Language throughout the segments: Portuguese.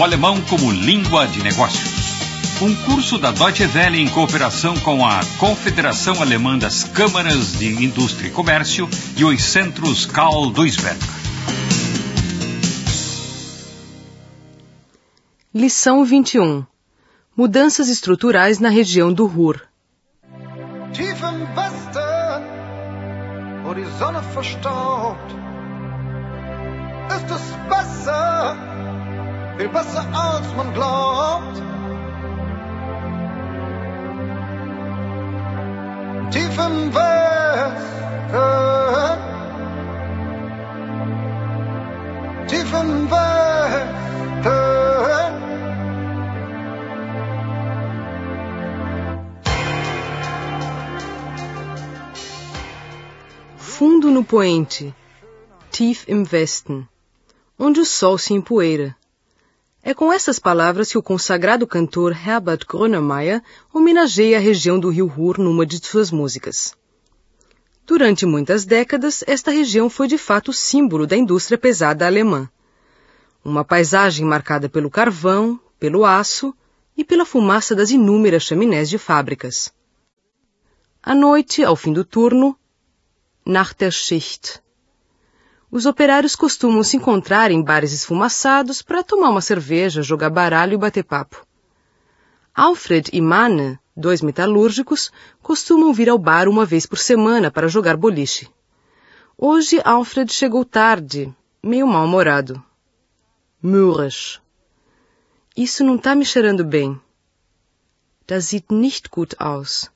o alemão como língua de negócios. Um curso da Deutsche Welle em cooperação com a Confederação Alemã das Câmaras de Indústria e Comércio e os centros Karl Duisberg. Lição 21 Mudanças estruturais na região do Ruhr. Tief im Westen, wo die Sonne verstaubt, ist es besser, viel besser als man glaubt. Tief im Westen, tief im Westen. Fundo no poente, tief im Westen, onde o sol se empoeira. É com essas palavras que o consagrado cantor Herbert Grönemeyer homenageia a região do rio Ruhr numa de suas músicas. Durante muitas décadas, esta região foi de fato símbolo da indústria pesada alemã. Uma paisagem marcada pelo carvão, pelo aço e pela fumaça das inúmeras chaminés de fábricas. À noite, ao fim do turno, nach der Schicht. Os operários costumam se encontrar em bares esfumaçados para tomar uma cerveja, jogar baralho e bater papo. Alfred e Manne, dois metalúrgicos, costumam vir ao bar uma vez por semana para jogar boliche. Hoje Alfred chegou tarde, meio mal-humorado. Mürrisch. Isso não tá me cheirando bem. Das sieht nicht gut aus.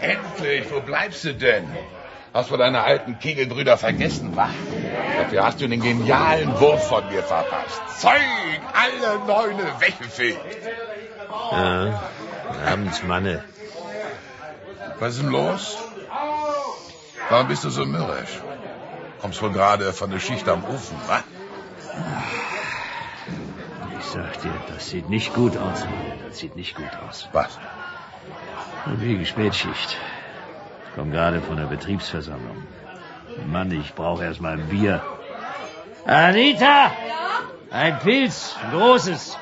Endlich, wo bleibst du denn? Hast du deine alten Kegelbrüder vergessen, wa? Dafür hast du den genialen Wurf von mir verpasst. Zeug, alle Neune weggefegt. Ja, abends, Manne. Was ist denn los? Warum bist du so mürrisch? Kommst wohl gerade von der Schicht am Ofen, wa? Ich sag dir, das sieht nicht gut aus, Manne. Das sieht nicht gut aus. Was? Und wegen Spätschicht. Ich komme gerade von der Betriebsversammlung. Mann, ich brauche erst mal ein Bier. Anita! Ein Pilz, ein großes.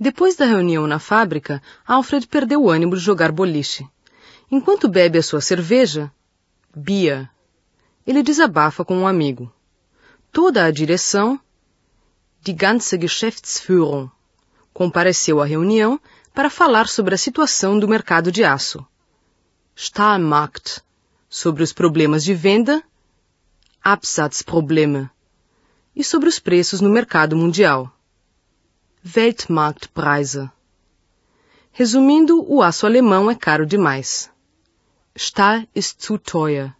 Depois da reunião na fábrica, Alfred perdeu o ânimo de jogar boliche. Enquanto bebe a sua cerveja, Bia, ele desabafa com um amigo. Toda a direção, die ganze Geschäftsführung, compareceu à reunião para falar sobre a situação do mercado de aço. Stahlmarkt, sobre os problemas de venda, Absatzprobleme, e sobre os preços no mercado mundial. Weltmarktpreise. Resumindo, o aço alemão é caro demais. Stahl ist zu teuer.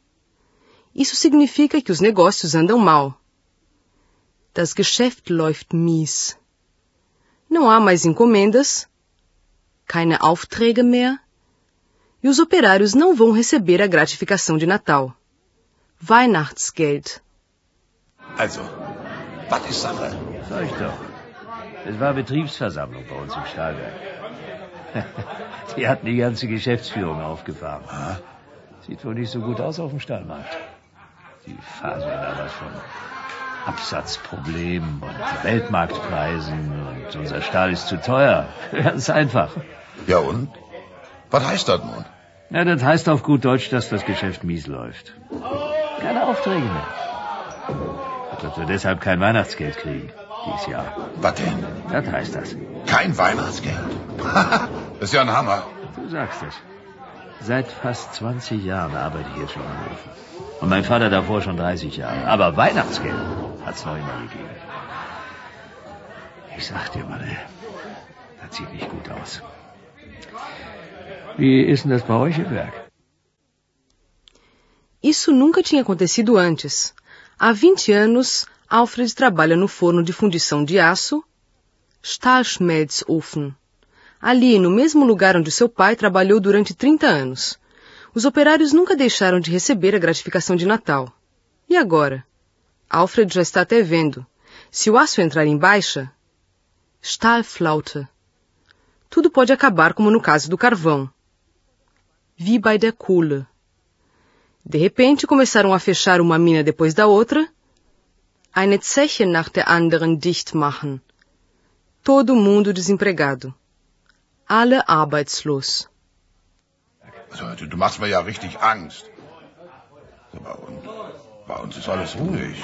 Isso significa que os negócios andam mal. Das Geschäft läuft mies. Não há mais encomendas, keine Aufträge mehr, e os operários não vão receber a gratificação de Natal. Weihnachtsgeld. Also, was ist Sache? Sag ich doch. Es war Betriebsversammlung bei uns im Stahlwerk. Die hatten die ganze Geschäftsführung aufgefahren. Sieht wohl nicht so gut aus auf dem Stahlmarkt. Die faseln da was von Absatzproblemen und Weltmarktpreisen und unser Stahl ist zu teuer. Ganz einfach. Ja und? Was heißt das nun? Ja, das heißt auf gut Deutsch, dass das Geschäft mies läuft. Keine Aufträge mehr. Und dass wir deshalb kein Weihnachtsgeld kriegen. Dieses Jahr. Was denn? Das heißt das. Kein Weihnachtsgeld? das ist ja ein Hammer. Du sagst es. Seit fast 20 Jahren arbeite ich jetzt schon am Ofen. Und mein Vater davor schon 30 Jahre. Aber Weihnachtsgeld gegeben. Ich sag dir, das sieht nicht gut aus. Wie ist denn das bei euch im Werk? Isso nunca tinha acontecido antes. Há 20 anos, Alfred trabalha no forno de fundição de aço, Stahlschmelzofen, ali no mesmo lugar onde seu pai trabalhou durante 30 anos. Os operários nunca deixaram de receber a gratificação de Natal. E agora? Alfred já está até vendo. Se o aço entrar em baixa, Stahlflaute, tudo pode acabar como no caso do carvão. Wie bei der Kohle. De repente começaram a fechar uma mina depois da outra. Eine Zeche nach der anderen dicht machen. Todo mundo desempregado. Alle arbeitslos. Du machst mir ja richtig Angst. Bei uns, bei uns ist alles ruhig.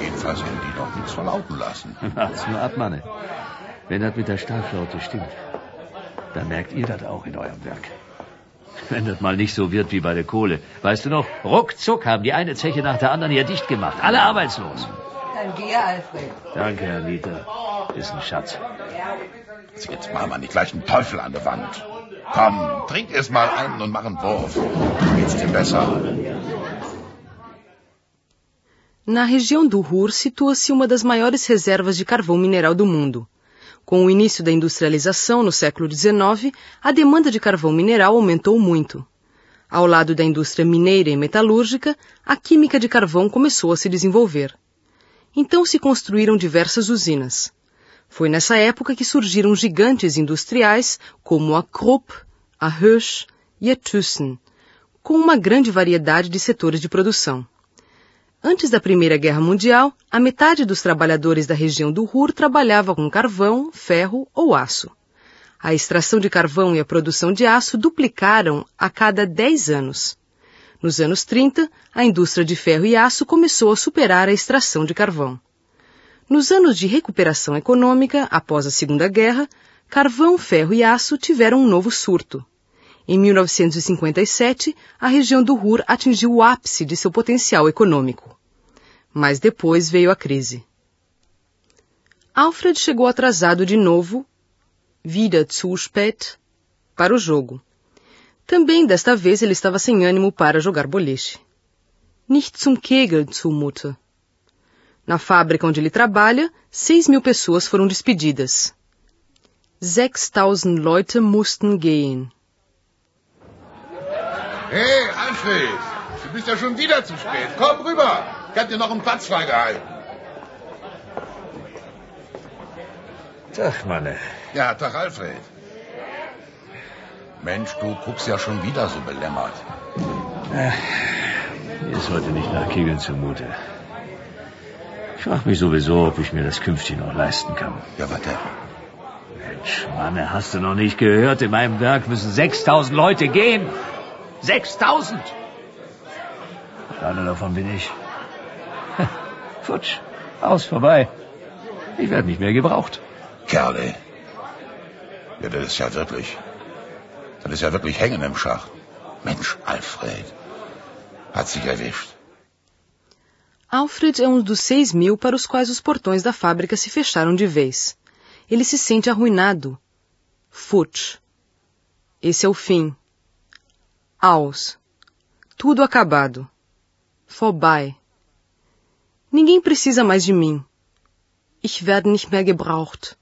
Jedenfalls haben die noch nichts verlauten lassen. Wart's nur ab, Manne. Wenn das mit der Stahlflaute stimmt, dann merkt ihr das auch in eurem Werk. Wenn das mal nicht so wird wie bei der Kohle. Weißt du noch, ruckzuck haben die eine Zeche nach der anderen hier dicht gemacht. Alle arbeitslos. Dann geh, Alfred. Danke, Herr Mieter. Ist ein Schatz. Also jetzt machen wir nicht gleich einen Teufel an der Wand. Komm, trink erst mal einen und mach einen Wurf. Geht's dir besser? Na região do Ruhr situa-se uma das maiores reservas de carvão mineral do mundo. Com o início da industrialização no século XIX, a demanda de carvão mineral aumentou muito. Ao lado da indústria mineira e metalúrgica, a química de carvão começou a se desenvolver. Então se construíram diversas usinas. Foi nessa época que surgiram gigantes industriais como a Krupp, a Hösch e a Thyssen, com uma grande variedade de setores de produção. Antes da Primeira Guerra Mundial, a metade dos trabalhadores da região do Ruhr trabalhava com carvão, ferro ou aço. A extração de carvão e a produção de aço duplicaram a cada 10 anos. Nos anos 30, a indústria de ferro e aço começou a superar a extração de carvão. Nos anos de recuperação econômica, após a Segunda Guerra, carvão, ferro e aço tiveram um novo surto. Em 1957, a região do Ruhr atingiu o ápice de seu potencial econômico. Mas depois veio a crise. Alfred chegou atrasado de novo, wieder zu spät, para o jogo. Também desta vez ele estava sem ânimo para jogar boliche. Nicht zum Kegel zumute. Na fábrica onde ele trabalha, seis mil pessoas foram despedidas. 6000 Leute mussten gehen. Hey, Alfred, du bist ja schon wieder zu spät. Komm rüber. Ich hab dir noch einen Platz freigehalten. Tag, Manne. Ja, Tag, Alfred. Mensch, du guckst ja schon wieder so belämmert. Mir ist heute nicht nach Kegeln zumute. Ich frage mich sowieso, ob ich mir das künftig noch leisten kann. Ja, warte. Mensch, Manne, hast du noch nicht gehört? In meinem Werk müssen 6000 Leute gehen. 6000! Einer davon bin ich. Futsch, aus, vorbei. Ich werde nicht mehr gebraucht. Kerle. Ja, das ist ja wirklich. Das ist ja wirklich hängen im Schach. Mensch, Alfred. Hat sich erwischt. Alfred é um dos seis mil para os quais os portões da fábrica se fecharam de vez. Ele se sente arruinado. Futsch. Esse é o fim. Aus. Tudo acabado. Vorbei. Ninguém precisa mais de mim. Ich werde nicht mehr gebraucht.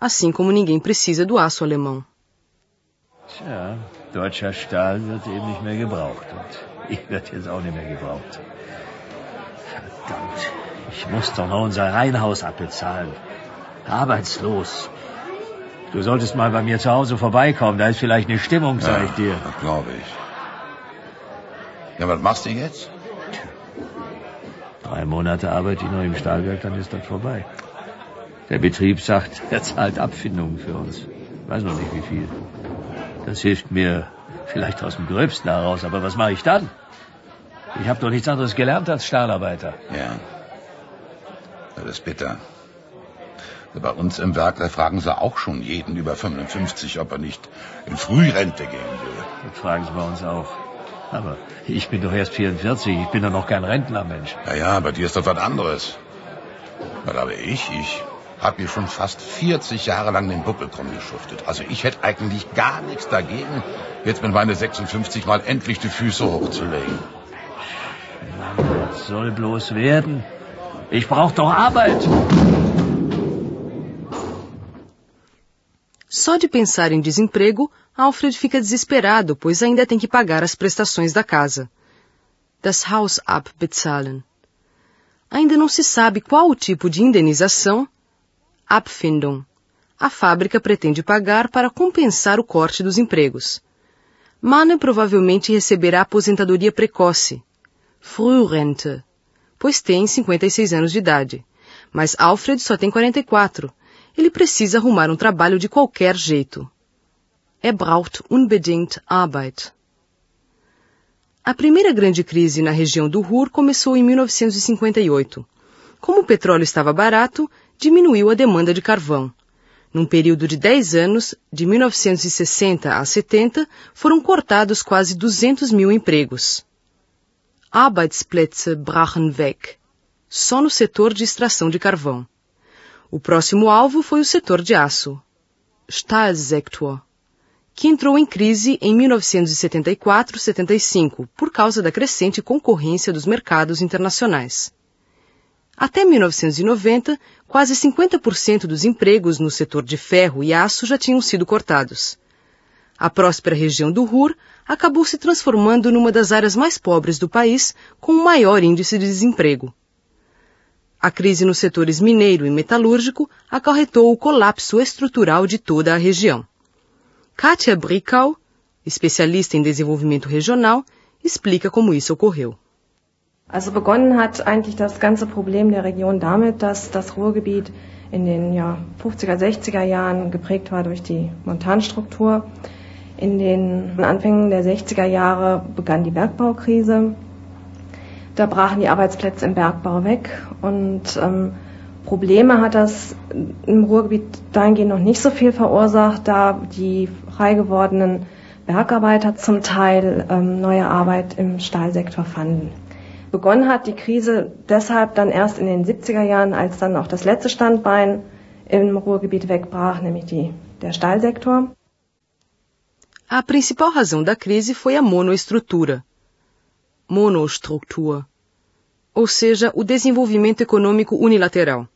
Assim como ninguém precisa do aço alemão. Tja, deutscher Stahl wird eben nicht mehr gebraucht. Und ich werde jetzt auch nicht mehr gebraucht. Verdammt, ich muss doch noch unser Reihenhaus abbezahlen. Arbeitslos. Du solltest mal bei mir zu Hause vorbeikommen. Da ist vielleicht eine Stimmung, sag ich dir. Glaube ich. Ja, was machst du jetzt? Drei Monate arbeite ich noch im Stahlwerk, dann ist das vorbei. Der Betrieb sagt, er zahlt Abfindungen für uns. Weiß noch nicht wie viel. Das hilft mir vielleicht aus dem Gröbsten heraus, aber was mache ich dann? Ich habe doch nichts anderes gelernt als Stahlarbeiter. Ja. Das ist bitter. Bei uns im Werk, da fragen sie auch schon jeden über 55, ob er nicht in Frührente gehen will. Das fragen sie bei uns auch. Aber ich bin doch erst 44, ich bin doch noch kein Rentner, Mensch. Ja, ja, bei dir ist das was anderes. Weil aber ich, ich habe hier schon fast 40 Jahre lang den Buckel krumm geschuftet. Also ich hätte eigentlich gar nichts dagegen, jetzt mit meine 56 mal endlich die Füße hochzulegen. Mann, was soll bloß werden? Ich brauche doch Arbeit. Só de pensar em desemprego, Alfred fica desesperado, pois ainda tem que pagar as prestações da casa. Das Haus abbezahlen. Ainda não se sabe qual o tipo de indenização, Abfindung, a fábrica pretende pagar para compensar o corte dos empregos. Manne provavelmente receberá aposentadoria precoce, Frührente, pois tem 56 anos de idade. Mas Alfred só tem 44. Ele precisa arrumar um trabalho de qualquer jeito. Er braucht unbedingt Arbeit. A primeira grande crise na região do Ruhr começou em 1958. Como o petróleo estava barato, diminuiu a demanda de carvão. Num período de 10 anos, de 1960 a 70, foram cortados quase 200 mil empregos. Arbeitsplätze brachen weg, só no setor de extração de carvão. O próximo alvo foi o setor de aço, Stahlsektor, que entrou em crise em 1974-75 por causa da crescente concorrência dos mercados internacionais. Até 1990, quase 50% dos empregos no setor de ferro e aço já tinham sido cortados. A próspera região do Ruhr acabou se transformando numa das áreas mais pobres do país, com o maior índice de desemprego. A crise nos setores mineiro e metalúrgico acarretou o colapso estrutural de toda a região. Katia Brickau, especialista em desenvolvimento regional, explica como isso ocorreu. Also begonnen hat eigentlich das ganze Problem der Region damit, dass das Ruhrgebiet in den ja, 50er, 60er Jahren geprägt war durch die Montanstruktur. In den Anfängen der 60er Jahre begann die Bergbaukrise. Da brachen die Arbeitsplätze im Bergbau weg und ähm, Probleme hat das im Ruhrgebiet dahingehend noch nicht so viel verursacht, da die frei gewordenen Bergarbeiter zum Teil ähm, neue Arbeit im Stahlsektor fanden. Begonnen hat die Krise deshalb dann erst in den 70er Jahren, als dann auch das letzte Standbein im Ruhrgebiet wegbrach, nämlich die, der Stahlsektor. A principal razão da crise foi a monoestrutura, monostructura, ou seja, o desenvolvimento econômico unilateral.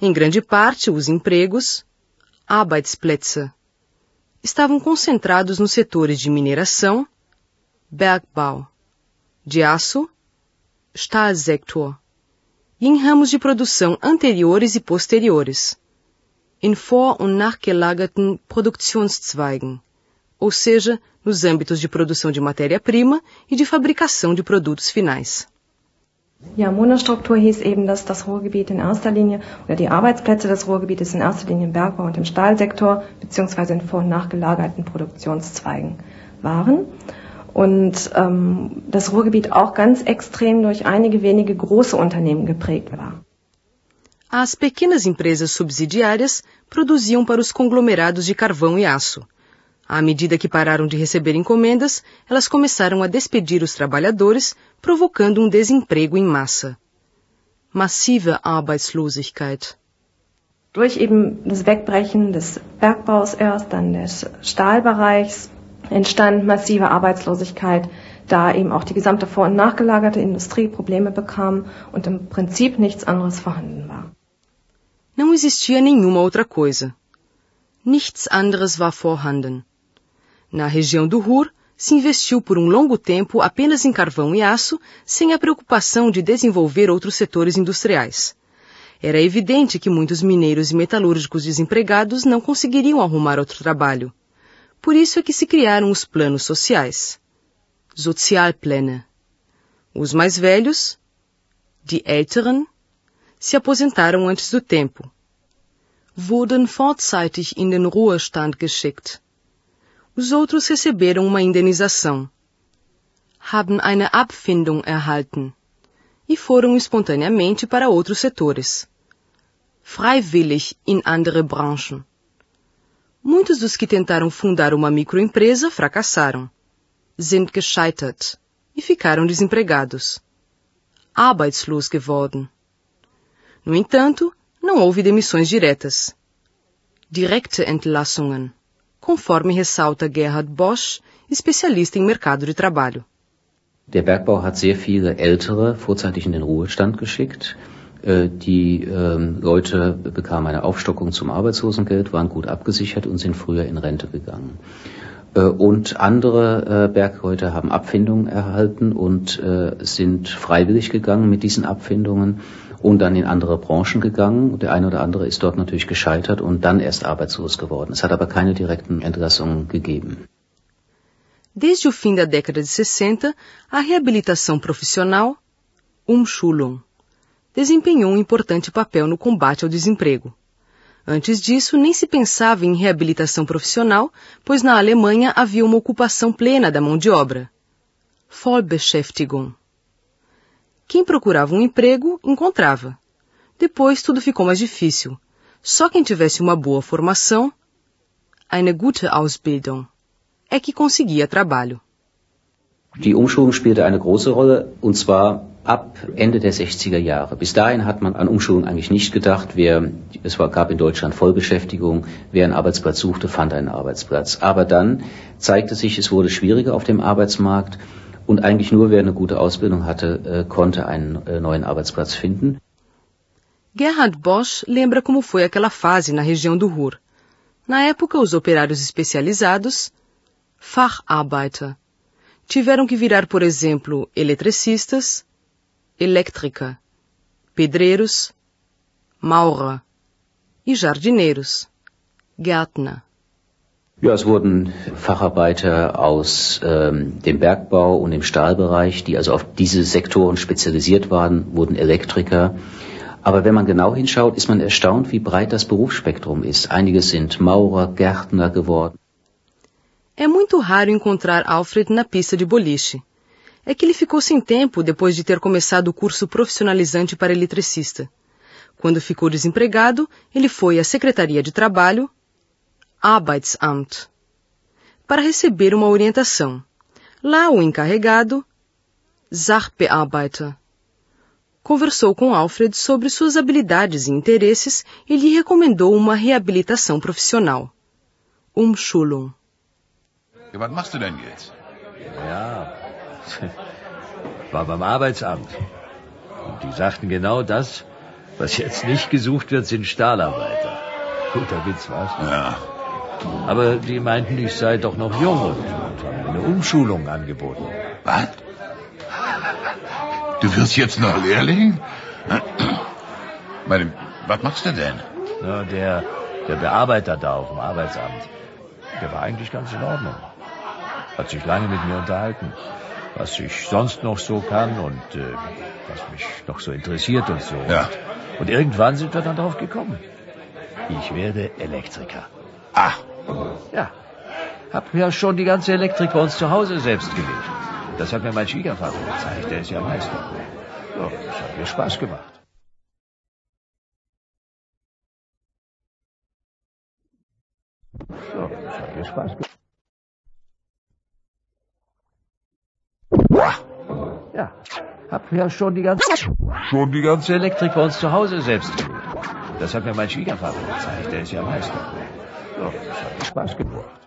Em grande parte, os empregos, Arbeitsplätze, estavam concentrados nos setores de mineração, Bergbau, de aço, Stahlsektor, e em ramos de produção anteriores e posteriores, in vor- und nachgelagerten Produktionszweigen, ou seja, nos âmbitos de produção de matéria-prima e de fabricação de produtos finais. Ja, Monostruktur hieß eben, dass das Ruhrgebiet in erster Linie oder die Arbeitsplätze des Ruhrgebietes in erster Linie im Bergbau und im Stahlsektor beziehungsweise in vor- und nachgelagerten Produktionszweigen waren und ähm, das Ruhrgebiet auch ganz extrem durch einige wenige große Unternehmen geprägt war. As pequenas empresas subsidiárias produziam para os conglomerados de carvão e aço. À medida que pararam de receber encomendas, elas começaram a despedir os trabalhadores, provocando um desemprego em massa. Massive Arbeitslosigkeit. Durch eben das Wegbrechen des Bergbaus erst, dann des Stahlbereichs, entstand massive Arbeitslosigkeit, da eben auch die gesamte vor- und nachgelagerte Industrie Probleme bekam und im Prinzip nichts anderes vorhanden war. Não existia nenhuma outra coisa. Nichts anderes war vorhanden. Na região do Ruhr, se investiu por um longo tempo apenas em carvão e aço, sem a preocupação de desenvolver outros setores industriais. Era evidente que muitos mineiros e metalúrgicos desempregados não conseguiriam arrumar outro trabalho. Por isso é que se criaram os planos sociais. Sozialpläne. Os mais velhos, die Älteren, se aposentaram antes do tempo. Wurden vorzeitig in den Ruhestand geschickt. Os outros receberam uma indenização. Haben eine Abfindung erhalten. E foram espontaneamente para outros setores. Freiwillig in andere Branchen. Muitos dos que tentaram fundar uma microempresa fracassaram. Sind gescheitert. E ficaram desempregados. Arbeitslos geworden. No entanto, não houve demissões diretas. Direkte Entlassungen, conforme ressalta Gerhard Bosch, especialista em mercado de trabalho. Der Bergbau hat sehr viele Ältere vorzeitig in den Ruhestand geschickt. Äh, Die ähm, Leute bekamen eine Aufstockung zum Arbeitslosengeld, waren gut abgesichert und sind früher in Rente gegangen. Äh, Und andere äh, Bergleute haben Abfindungen erhalten und sind freiwillig gegangen mit diesen Abfindungen und dann in andere Branchen gegangen. Der eine oder andere ist dort natürlich gescheitert und dann erst arbeitslos geworden. Es hat aber keine direkten Entlassungen gegeben. Desde o fim da década de 60, a reabilitação profissional, Umschulung, desempenhou um importante papel no combate ao desemprego. Antes disso, nem se pensava em reabilitação profissional, pois na Alemanha havia uma ocupação plena da mão de obra. Vollbeschäftigung. Quem procurava um emprego, encontrava. Depois tudo ficou mais difícil. Só quem tivesse uma boa formação, eine gute Ausbildung, é que conseguia trabalho. Die Umschulung spielte eine große Rolle, und zwar ab Ende der 60er Jahre. Bis dahin hat man an Umschulung eigentlich nicht gedacht. Wer, es war, gab in Deutschland Vollbeschäftigung. Wer einen Arbeitsplatz suchte, fand einen Arbeitsplatz. Aber dann zeigte sich, es wurde schwieriger auf dem Arbeitsmarkt und eigentlich nur wer eine gute Ausbildung hatte, äh, konnte einen äh, neuen Arbeitsplatz finden. Gerhard Bosch lembra como foi aquela fase na região do Ruhr. Na época, os operários especializados, Facharbeiter, tiveram que virar, por exemplo, eletricistas, elétrica, pedreiros, Maurer e jardineiros, Gärtner. Ja, es wurden Facharbeiter aus ähm, dem Bergbau und dem Stahlbereich, die also auf diese Sektoren spezialisiert waren, wurden Elektriker. Aber wenn man genau hinschaut, ist man erstaunt, wie breit das Berufsspektrum ist. Einige sind Maurer, Gärtner geworden. É muito raro encontrar Alfred na pista de boliche. É que ele ficou sem tempo depois de ter começado o curso profissionalizante para eletricista. Quando ficou desempregado, ele foi à Secretaria de Trabalho, Arbeitsamt, para receber uma orientação. Lá o encarregado, Sachbearbeiter, conversou com Alfred sobre suas habilidades e interesses e lhe recomendou uma reabilitação profissional. Umschulung. Ja, was machst du denn jetzt? Ja, war beim Arbeitsamt. Und die sagten genau das, was jetzt nicht gesucht wird, sind Stahlarbeiter. Guter Witz, was? Ja. Aber die meinten, ich sei doch noch jung und, und haben eine Umschulung angeboten. Was? Du wirst jetzt noch Lehrling? Meine, was machst du denn? Na, der, der Bearbeiter da auf dem Arbeitsamt, der war eigentlich ganz in Ordnung. Hat sich lange mit mir unterhalten, was ich sonst noch so kann und äh, was mich noch so interessiert und so. Ja. Und, und irgendwann sind wir dann drauf gekommen. Ich werde Elektriker. Ah, Ja, hab ja schon die ganze Elektrik bei uns zu Hause selbst gelegt. Das hat mir mein Schwiegervater gezeigt, der ist ja Meister. Ja, das hat mir Spaß gemacht. So, das hat mir Spaß gemacht. Ja, hab ja schon die ganze, schon die ganze Elektrik bei uns zu Hause selbst gelegt. Das hat mir mein Schwiegervater gezeigt, der ist ja Meister. Ja, das hat Spaß gemacht.